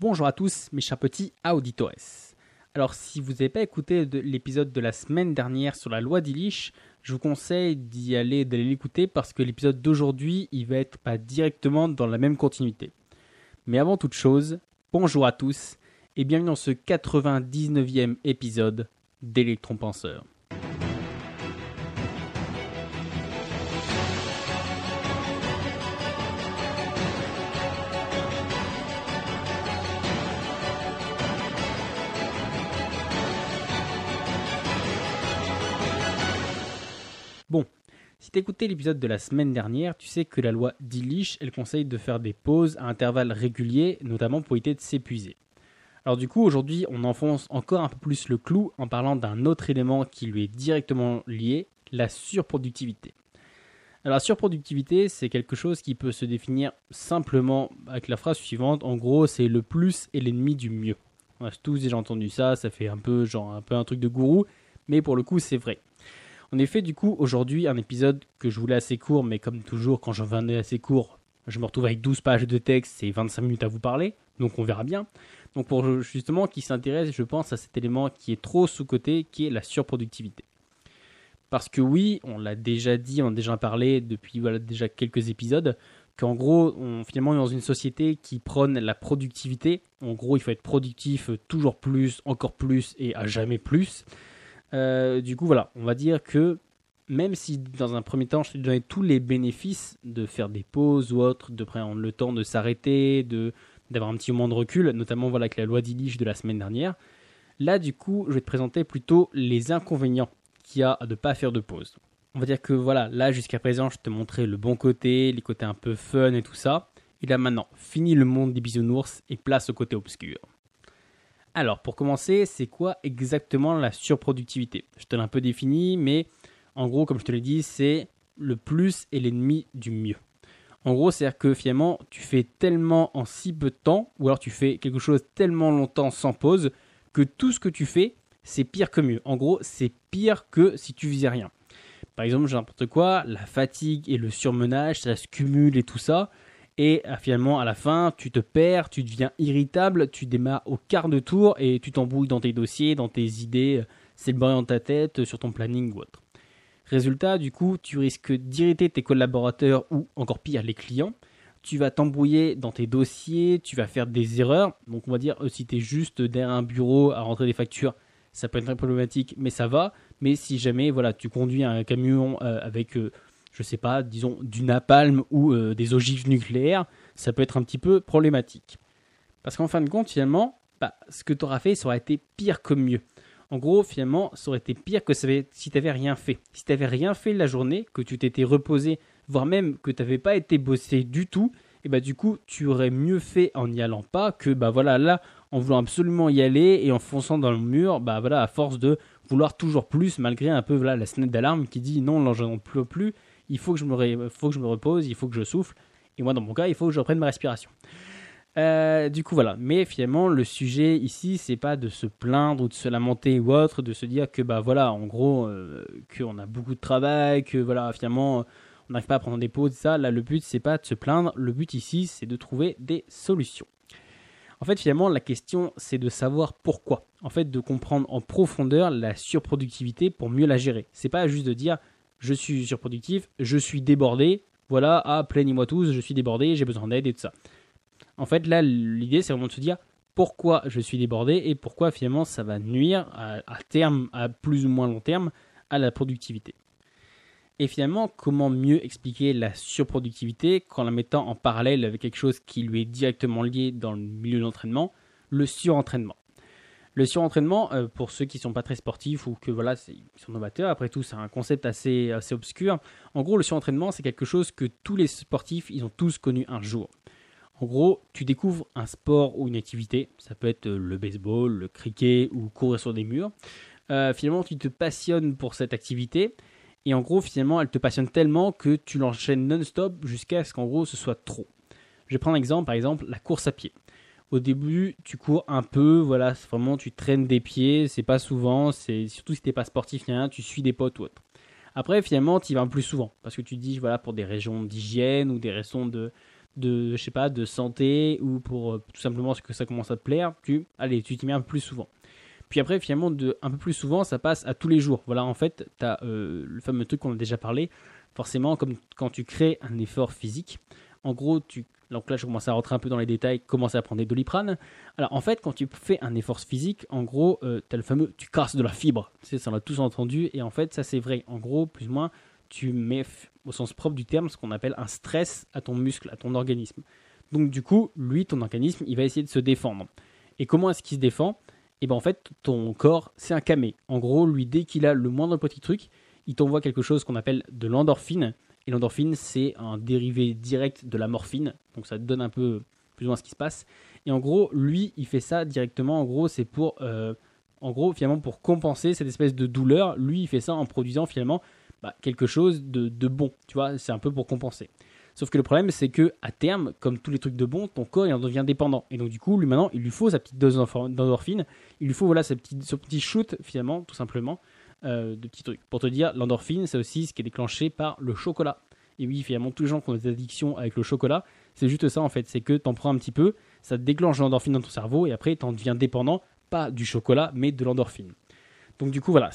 Bonjour à tous mes chers petits auditores. Alors si vous n'avez pas écouté l'épisode de la semaine dernière sur la loi d'Illich, je vous conseille d'y aller, d'aller l'écouter parce que l'épisode d'aujourd'hui, il va être pas directement dans la même continuité. Mais avant toute chose, bonjour à tous et bienvenue dans ce 99e épisode d'Electron Penseur. Si écouté l'épisode de la semaine dernière, tu sais que la loi d'Illich, elle conseille de faire des pauses à intervalles réguliers, notamment pour éviter de s'épuiser. Alors du coup, aujourd'hui, on enfonce encore un peu plus le clou en parlant d'un autre élément qui lui est directement lié, la surproductivité. Alors la surproductivité, c'est quelque chose qui peut se définir simplement avec la phrase suivante. En gros, c'est le plus et l'ennemi du mieux. On a tous déjà entendu ça, ça fait un peu genre un peu un truc de gourou, mais pour le coup, c'est vrai. En effet, du coup, aujourd'hui, un épisode que je voulais assez court, mais comme toujours, quand j'en venais assez court, je me retrouve avec 12 pages de texte et 25 minutes à vous parler, donc on verra bien. Donc pour justement qui s'intéresse, je pense à cet élément qui est trop sous-coté, qui est la surproductivité. Parce que oui, on l'a déjà dit, on a déjà parlé depuis déjà quelques épisodes, qu'en gros, on, finalement, on est dans une société qui prône la productivité. En gros, il faut être productif toujours plus, encore plus et à jamais plus. Euh, du coup, voilà, on va dire que même si dans un premier temps, je te donnais tous les bénéfices de faire des pauses ou autre, de prendre le temps de s'arrêter, de d'avoir un petit moment de recul, notamment voilà avec la loi d'Illich de la semaine dernière. Là, du coup, je vais te présenter plutôt les inconvénients qu'il y a à ne pas faire de pause. On va dire que voilà, là jusqu'à présent, je te montrais le bon côté, les côtés un peu fun et tout ça. Et là maintenant, fini le monde des bisounours et place au côté obscur. Alors, pour commencer, c'est quoi exactement la surproductivité? Je te l'ai un peu défini, mais en gros, comme je te l'ai dit, c'est le plus et l'ennemi du mieux. En gros, c'est-à-dire que finalement, tu fais tellement en si peu de temps, ou alors tu fais quelque chose tellement longtemps sans pause, que tout ce que tu fais, c'est pire que mieux. En gros, c'est pire que si tu faisais rien. Par exemple, n'importe quoi, la fatigue et le surmenage, ça se cumule et tout ça. Et euh, finalement, à la fin, tu te perds, tu deviens irritable, tu démarres au quart de tour et tu t'embrouilles dans tes dossiers, dans tes idées, euh, c'est le dans ta tête, euh, sur ton planning ou autre. Résultat, du coup, tu risques d'irriter tes collaborateurs ou encore pire, les clients. Tu vas t'embrouiller dans tes dossiers, tu vas faire des erreurs. Donc, on va dire, si tu es juste derrière un bureau à rentrer des factures, ça peut être très problématique, mais ça va. Mais si jamais, voilà, tu conduis un camion avec je sais pas, disons du napalm ou euh, des ogives nucléaires, ça peut être un petit peu problématique. Parce qu'en fin de compte, finalement, bah, ce que tu auras fait, ça aurait été pire que mieux. En gros, finalement, ça aurait été pire que si tu n'avais rien fait. Si tu n'avais rien fait la journée, que tu t'étais reposé, voire même que tu n'avais pas été bossé du tout, et bah du coup, tu aurais mieux fait en n'y allant pas que bah voilà là, en voulant absolument y aller et en fonçant dans le mur, bah voilà, à force de vouloir toujours plus, malgré un peu voilà la sonnette d'alarme qui dit non, là j'en peux plus, il faut que, je me repose, il faut que je souffle. Et moi, dans mon cas, il faut que je reprenne ma respiration. Euh, du coup, voilà. Mais finalement, le sujet ici, c'est pas de se plaindre ou de se lamenter ou autre, de se dire que, bah voilà, en gros, euh, qu'on a beaucoup de travail, que voilà, finalement, on n'arrive pas à prendre des pauses, ça. Là, le but, c'est pas de se plaindre. Le but ici, c'est de trouver des solutions. En fait, finalement, la question, c'est de savoir pourquoi. En fait, de comprendre en profondeur la surproductivité pour mieux la gérer. C'est pas juste de dire, je suis surproductif, je suis débordé, voilà, ah, plaignez-moi tous, je suis débordé, j'ai besoin d'aide et tout ça. En fait, là, l'idée, c'est vraiment de se dire pourquoi je suis débordé et pourquoi finalement ça va nuire à, terme, à plus ou moins long terme, à la productivité. Et finalement, comment mieux expliquer la surproductivité qu'en la mettant en parallèle avec quelque chose qui lui est directement lié dans le milieu de l'entraînement, le surentraînement? Le surentraînement, euh, pour ceux qui ne sont pas très sportifs ou que voilà, ils sont novateurs, après tout, c'est un concept assez, assez obscur. En gros, le surentraînement, c'est quelque chose que tous les sportifs, ils ont tous connu un jour. En gros, tu découvres un sport ou une activité, ça peut être le baseball, le cricket ou courir sur des murs. Euh, finalement, tu te passionnes pour cette activité et en gros, finalement, elle te passionne tellement que tu l'enchaînes non-stop jusqu'à ce qu'en gros, ce soit trop. Je vais prendre un exemple, par exemple, la course à pied. Au début, tu cours un peu, voilà, vraiment tu traînes des pieds, c'est pas souvent, c'est surtout si t'es pas sportif rien, tu suis des potes ou autre. Après, finalement, tu y vas plus souvent parce que tu te dis, voilà, pour des régions d'hygiène ou des raisons de, de, je sais pas, de santé ou pour tout simplement parce que ça commence à te plaire, tu, allez, tu t'y mets un peu plus souvent. Puis après, finalement, de, un peu plus souvent, ça passe à tous les jours. Voilà, en fait, tu as le fameux truc qu'on a déjà parlé. Forcément, comme quand tu crées un effort physique, en gros, tu, donc là, je commence à rentrer un peu dans les détails, commencer à prendre des doliprane. Alors, en fait, quand tu fais un effort physique, en gros, euh, tu as le fameux, tu casses de la fibre. Tu ça, on l'a tous entendu. Et en fait, ça, c'est vrai. En gros, plus ou moins, tu mets, au sens propre du terme, ce qu'on appelle un stress à ton muscle, à ton organisme. Donc, du coup, lui, ton organisme, il va essayer de se défendre. Et comment est-ce qu'il se défend? Et eh bien, en fait, ton corps, c'est un camé. En gros, lui, dès qu'il a le moindre petit truc, il t'envoie quelque chose qu'on appelle de l'endorphine et l'endorphine, c'est un dérivé direct de la morphine. Donc ça donne un peu plus ou moins ce qui se passe. Et en gros, lui, il fait ça directement. En gros, c'est pour, euh, en gros, finalement, pour compenser cette espèce de douleur. Lui, il fait ça en produisant finalement bah, quelque chose de, bon. Tu vois, c'est un peu pour compenser. Sauf que le problème, c'est que à terme, comme tous les trucs de bon, ton corps il en devient dépendant. Et donc du coup, lui maintenant, il lui faut sa petite dose d'endorphine. Il lui faut voilà ce petit, ce petit shoot finalement, tout simplement, euh, de petits trucs. Pour te dire, l'endorphine, c'est aussi ce qui est déclenché par le chocolat. Et oui, finalement, tous les gens qui ont des addictions avec le chocolat, c'est juste ça en fait. C'est que tu en prends un petit peu, ça déclenche l'endorphine dans ton cerveau et après, tu en deviens dépendant, pas du chocolat, mais de l'endorphine. Donc du coup, voilà,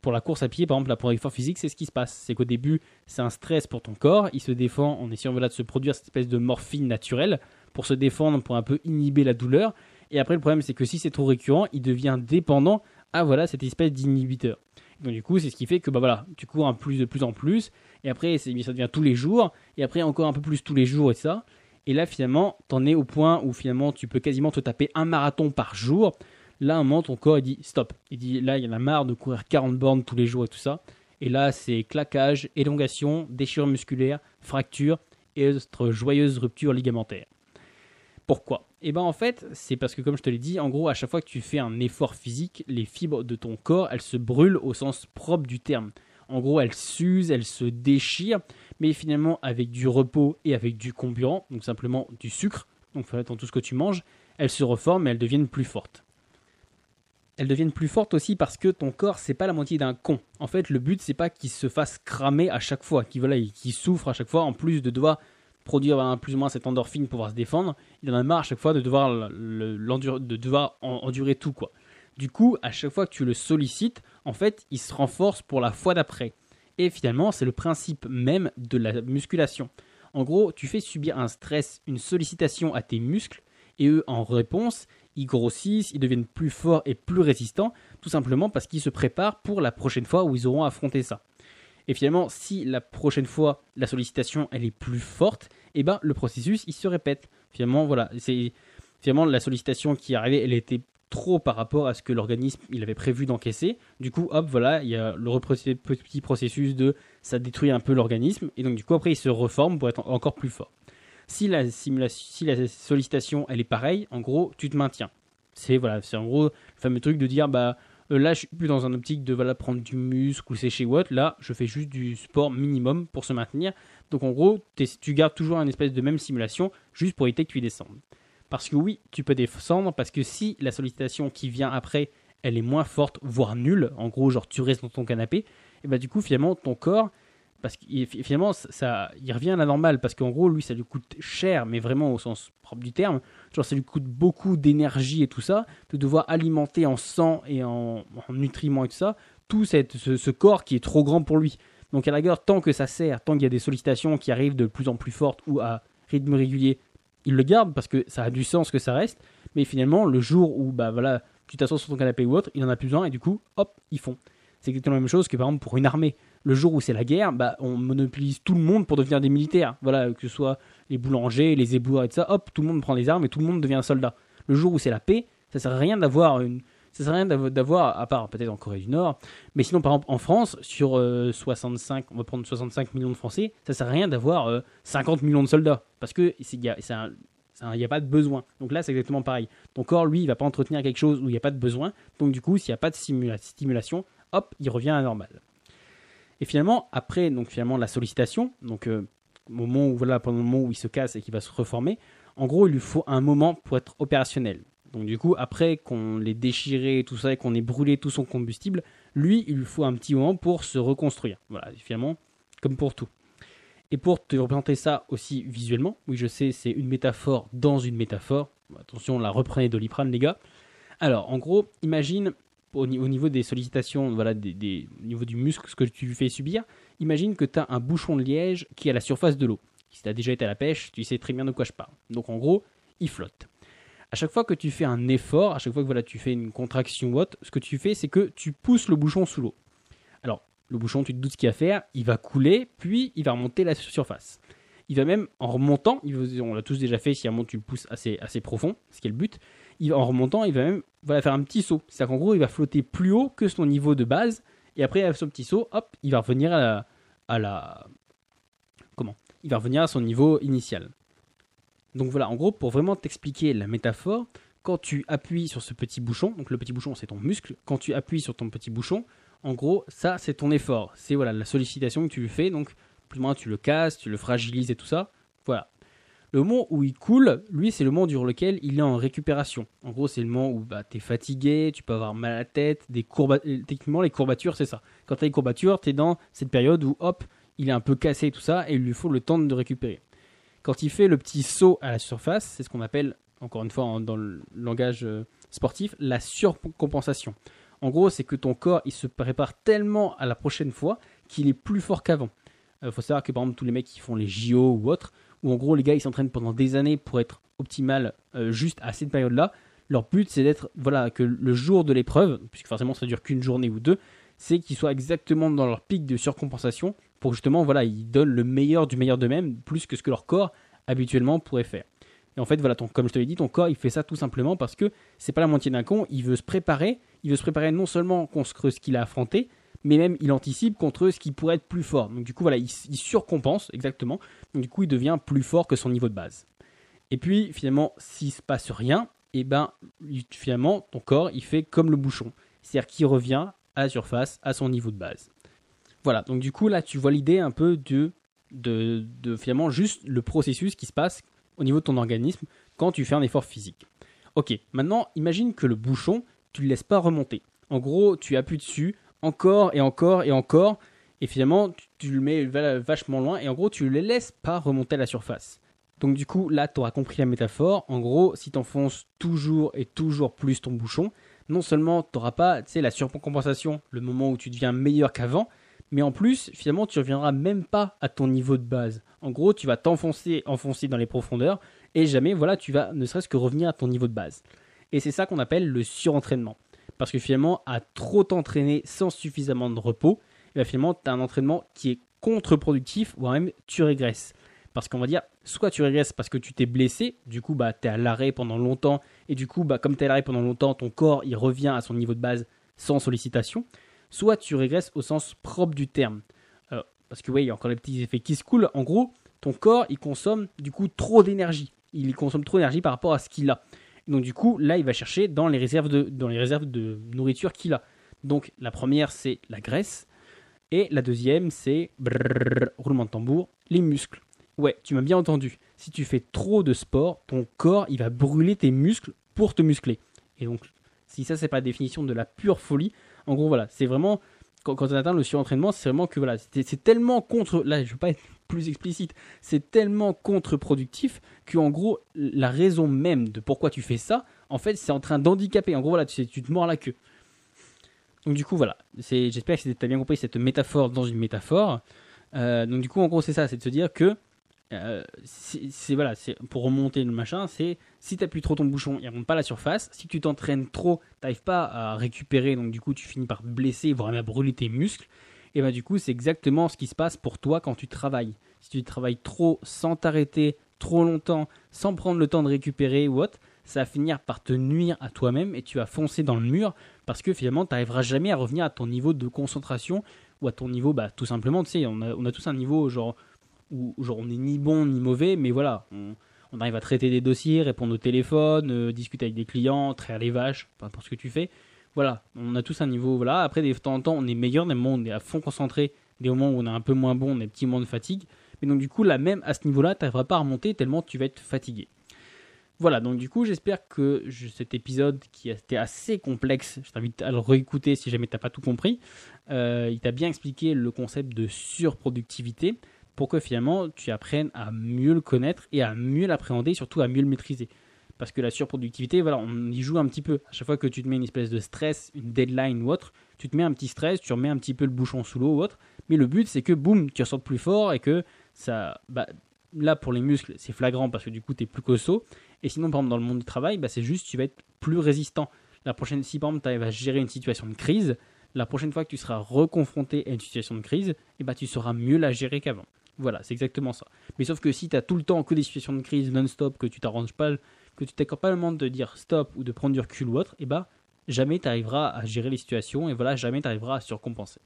pour la course à pied, par exemple, là, pour l'effort physique, c'est ce qui se passe. C'est qu'au début, c'est un stress pour ton corps, il se défend en essayant de se produire cette espèce de morphine naturelle pour se défendre, pour un peu inhiber la douleur. Et après, le problème, c'est que si c'est trop récurrent, il devient dépendant à voilà, cette espèce d'inhibiteur. Donc du coup, c'est ce qui fait que bah voilà, tu cours un plus de plus en plus, et après ça devient tous les jours, et après encore un peu plus tous les jours et ça. Et là finalement, t'en es au point où finalement tu peux quasiment te taper un marathon par jour. Là, un moment, ton corps il dit stop. Il dit là, il y en a marre de courir 40 bornes tous les jours et tout ça. Et là, c'est claquage, élongation, déchirure musculaire, fracture et autres joyeuses ruptures ligamentaires. Pourquoi? Eh bien en fait, c'est parce que comme je te l'ai dit, en gros, à chaque fois que tu fais un effort physique, les fibres de ton corps, elles se brûlent au sens propre du terme. En gros, elles s'usent, elles se déchirent, mais finalement avec du repos et avec du comburant, donc simplement du sucre, donc dans tout ce que tu manges, elles se reforment et elles deviennent plus fortes. Elles deviennent plus fortes aussi parce que ton corps, c'est pas la moitié d'un con. En fait, le but, c'est pas qu'il se fasse cramer à chaque fois, qu'il voilà, souffre à chaque fois, en plus de devoir produire plus ou moins cette endorphine pour pouvoir se défendre, il en a marre à chaque fois de devoir, de devoir endurer tout. quoi. Du coup, à chaque fois que tu le sollicites, en fait, il se renforce pour la fois d'après. Et finalement, c'est le principe même de la musculation. En gros, tu fais subir un stress, une sollicitation à tes muscles, et eux, en réponse, ils grossissent, ils deviennent plus forts et plus résistants, tout simplement parce qu'ils se préparent pour la prochaine fois où ils auront affronté ça. Et finalement, si la prochaine fois la sollicitation elle est plus forte, et eh ben le processus il se répète. Finalement, voilà, finalement la sollicitation qui arrivée, elle était trop par rapport à ce que l'organisme il avait prévu d'encaisser. Du coup, hop, voilà, il y a le petit processus de ça détruit un peu l'organisme et donc du coup après il se reforme pour être encore plus fort. Si la, si la sollicitation elle est pareille, en gros, tu te maintiens. C'est voilà, c'est en gros le fameux truc de dire bah là, je suis plus dans un optique de prendre du muscle ou sécher Watt. Là, je fais juste du sport minimum pour se maintenir. Donc en gros, tu gardes toujours une espèce de même simulation juste pour éviter que tu y descendes. Parce que oui, tu peux descendre parce que si la sollicitation qui vient après, elle est moins forte, voire nulle, en gros, genre tu restes dans ton canapé, et bah du coup, finalement, ton corps, parce qu'il finalement ça, il revient à la normale parce qu'en gros lui ça lui coûte cher mais vraiment au sens propre du terme. Genre ça lui coûte beaucoup d'énergie et tout ça de devoir alimenter en sang et en, nutriments et tout ça tout cette, ce, corps qui est trop grand pour lui. Donc à la rigueur tant que ça sert tant qu'il y a des sollicitations qui arrivent de plus en plus fortes ou à rythme régulier il le garde parce que ça a du sens que ça reste. Mais finalement le jour où bah voilà tu t'assois sur ton canapé ou autre il en a plus besoin et du coup hop ils font c'est exactement la même chose que par exemple pour une armée le jour où c'est la guerre, bah, on monopolise tout le monde pour devenir des militaires. Voilà, que ce soit les boulangers, les éboueurs et tout ça, hop, tout le monde prend les armes et tout le monde devient un soldat. Le jour où c'est la paix, ça sert à rien d'avoir une, ça sert à rien d'avoir, à part peut-être en Corée du Nord, mais sinon par exemple en France, sur 65, euh, on va prendre 65 millions de Français, ça sert à rien d'avoir 50 euh, millions de soldats, parce que il n'y a, pas de besoin. Donc là, c'est exactement pareil. Ton corps, lui, il va pas entretenir quelque chose où il n'y a pas de besoin. Donc du coup, s'il n'y a pas de stimulation, hop, il revient à normal. Et finalement, après donc finalement la sollicitation, donc euh, moment où voilà pendant le moment où il se casse et qu'il va se reformer, en gros il lui faut un moment pour être opérationnel. Donc du coup après qu'on l'ait déchiré tout ça et qu'on ait brûlé tout son combustible, lui il lui faut un petit moment pour se reconstruire. Voilà finalement comme pour tout. Et pour te représenter ça aussi visuellement, oui je sais c'est une métaphore dans une métaphore, attention la reprenez Doliprane les gars. Alors en gros, imagine au, niveau des sollicitations, voilà, des, au niveau du muscle, ce que tu fais subir, imagine que tu as un bouchon de liège qui est à la surface de l'eau. Si tu as déjà été à la pêche, tu sais très bien de quoi je parle. Donc en gros, il flotte. À chaque fois que tu fais un effort, à chaque fois que voilà, tu fais une contraction haute, ce que tu fais, c'est que tu pousses le bouchon sous l'eau. Alors, le bouchon, tu te doutes ce qu'il va faire, il va couler, puis il va remonter la surface. Il va même, en remontant, on l'a tous déjà fait, si un moment tu pousses assez, assez profond, ce qui est le but, il, en remontant, il va même voilà, faire un petit saut. C'est-à-dire qu'en gros, il va flotter plus haut que son niveau de base, et après, avec son petit saut, hop, il va revenir à la, à la... Comment? Il va revenir à son niveau initial. Donc voilà, en gros, pour vraiment t'expliquer la métaphore, quand tu appuies sur ce petit bouchon, donc le petit bouchon c'est ton muscle, quand tu appuies sur ton petit bouchon, en gros, ça c'est ton effort, c'est voilà la sollicitation que tu lui fais, donc plus ou moins tu le casses, tu le fragilises et tout ça. Voilà. Le moment où il coule, lui, c'est le moment durant lequel il est en récupération. En gros, c'est le moment où bah, tu es fatigué, tu peux avoir mal à la tête, des courbatures. Techniquement, les courbatures, c'est ça. Quand tu as des courbatures, tu es dans cette période où, hop, il est un peu cassé et tout ça, et il lui faut le temps de récupérer. Quand il fait le petit saut à la surface, c'est ce qu'on appelle, encore une fois dans le langage euh, sportif, la surcompensation. En gros, c'est que ton corps, il se prépare tellement à la prochaine fois qu'il est plus fort qu'avant. Il euh, faut savoir que par exemple tous les mecs qui font les JO ou autres, où en gros les gars ils s'entraînent pendant des années pour être optimal euh, juste à cette période-là, leur but c'est d'être, voilà, que le jour de l'épreuve, puisque forcément ça dure qu'une journée ou deux, c'est qu'ils soient exactement dans leur pic de surcompensation pour justement, voilà, ils donnent le meilleur du meilleur d'eux-mêmes, plus que ce que leur corps habituellement pourrait faire. Et en fait, voilà, ton, comme je te l'ai dit, ton corps, il fait ça tout simplement parce que c'est pas la moitié d'un con, il veut se préparer, il veut se préparer non seulement contre ce qu'il a affronté, mais même il anticipe contre ce qui pourrait être plus fort. Donc du coup, voilà, il, surcompense exactement. Du coup, il devient plus fort que son niveau de base. Et puis finalement, s'il se passe rien, et eh ben finalement, ton corps, il fait comme le bouchon, c'est-à-dire qu'il revient à la surface, à son niveau de base. Voilà. Donc du coup, là, tu vois l'idée un peu de, de, de finalement juste le processus qui se passe au niveau de ton organisme quand tu fais un effort physique. Ok, maintenant imagine que le bouchon, tu ne le laisses pas remonter. En gros, tu appuies dessus, encore et encore et encore. Et finalement, tu, le mets vachement loin et en gros, tu ne les laisses pas remonter à la surface. Donc du coup, là, tu auras compris la métaphore. En gros, si tu enfonces toujours et toujours plus ton bouchon, non seulement tu n'auras pas la surcompensation, le moment où tu deviens meilleur qu'avant, mais en plus, finalement, tu ne reviendras même pas à ton niveau de base. En gros, tu vas t'enfoncer enfoncer dans les profondeurs et jamais, voilà, tu vas ne serait-ce que revenir à ton niveau de base. Et c'est ça qu'on appelle le surentraînement. Parce que finalement, à trop t'entraîner sans suffisamment de repos, eh ben, finalement, tu as un entraînement qui est contre-productif, voire même tu régresses. Parce qu'on va dire, soit tu régresses parce que tu t'es blessé, du coup, bah, tu es à l'arrêt pendant longtemps, et du coup, bah, comme tu es à l'arrêt pendant longtemps, ton corps, il revient à son niveau de base sans sollicitation. Soit tu régresses au sens propre du terme. Euh, parce que oui, il y a encore les petits effets qui se coulent. En gros, ton corps, il consomme du coup trop d'énergie. Il consomme trop d'énergie par rapport à ce qu'il a. Donc du coup, là, il va chercher dans les réserves de, réserves de nourriture qu'il a. Donc la première, c'est la graisse. Et la deuxième, c'est roulement de tambour, les muscles. Ouais, tu m'as bien entendu. Si tu fais trop de sport, ton corps, il va brûler tes muscles pour te muscler. Et donc, si ça, c'est pas la définition de la pure folie, en gros, voilà, c'est vraiment quand, quand on atteint le surentraînement, c'est vraiment que voilà, c'est tellement contre. Là, je veux pas être plus explicite, c'est tellement contre-productif qu'en gros, la raison même de pourquoi tu fais ça, en fait, c'est en train d'handicaper. En gros, voilà, tu, tu te mords la queue. Donc du coup, voilà. J'espère que tu as bien compris cette métaphore dans une métaphore. Euh, donc du coup, en gros, c'est ça, c'est de se dire que euh, c'est voilà, pour remonter le machin, c'est si tu appuies trop ton bouchon, il remonte pas à la surface. Si tu t'entraînes trop, t'arrives pas à récupérer, donc du coup, tu finis par blesser, voire même à brûler tes muscles et bah du coup c'est exactement ce qui se passe pour toi quand tu travailles. Si tu travailles trop sans t'arrêter trop longtemps, sans prendre le temps de récupérer ou ça va finir par te nuire à toi-même et tu vas foncer dans le mur parce que finalement tu n'arriveras jamais à revenir à ton niveau de concentration ou à ton niveau, bah tout simplement, tu sais, on a, on a tous un niveau genre où genre on est ni bon ni mauvais, mais voilà, on, arrive à traiter des dossiers, répondre au téléphone, euh, discuter avec des clients, traire les vaches, peu importe ce que tu fais. Voilà, on a tous un niveau. Voilà, après, de temps en temps, on est meilleur, des moments où on est à fond concentré, des moments où on est un peu moins bon, on a un petit moment de fatigue. Mais donc, du coup, là, même à ce niveau-là, tu n'arriveras pas à remonter tellement tu vas être fatigué. Voilà, donc du coup, j'espère que cet épisode qui était assez complexe, je t'invite à le réécouter si jamais tu n'as pas tout compris, euh, il t'a bien expliqué le concept de surproductivité. Pour que finalement tu apprennes à mieux le connaître et à mieux l'appréhender, surtout à mieux le maîtriser. Parce que la surproductivité, voilà, on y joue un petit peu. À chaque fois que tu te mets une espèce de stress, une deadline ou autre, tu te mets un petit stress, tu remets un petit peu le bouchon sous l'eau ou autre. Mais le but, c'est que boum, tu ressortes plus fort et que ça. Bah, là, pour les muscles, c'est flagrant parce que du coup, tu es plus costaud. Et sinon, par exemple, dans le monde du travail, bah, c'est juste tu vas être plus résistant. La prochaine, si par exemple, tu à gérer une situation de crise, la prochaine fois que tu seras reconfronté à une situation de crise, eh bah, tu sauras mieux la gérer qu'avant. Voilà, c'est exactement ça. Mais sauf que si tu as tout le temps que des situations de crise non-stop, que tu t'arranges pas, que tu t'accordes pas le moment de dire stop ou de prendre du recul ou autre, et eh bah jamais tu arriveras à gérer les situations et voilà, jamais tu arriveras à surcompenser.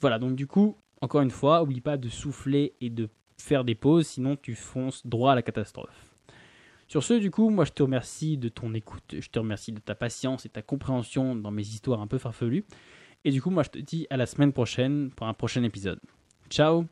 Voilà, donc du coup, encore une fois, oublie pas de souffler et de faire des pauses, sinon tu fonces droit à la catastrophe. Sur ce, du coup, moi je te remercie de ton écoute, je te remercie de ta patience et ta compréhension dans mes histoires un peu farfelues. Et du coup, moi je te dis à la semaine prochaine pour un prochain épisode. Ciao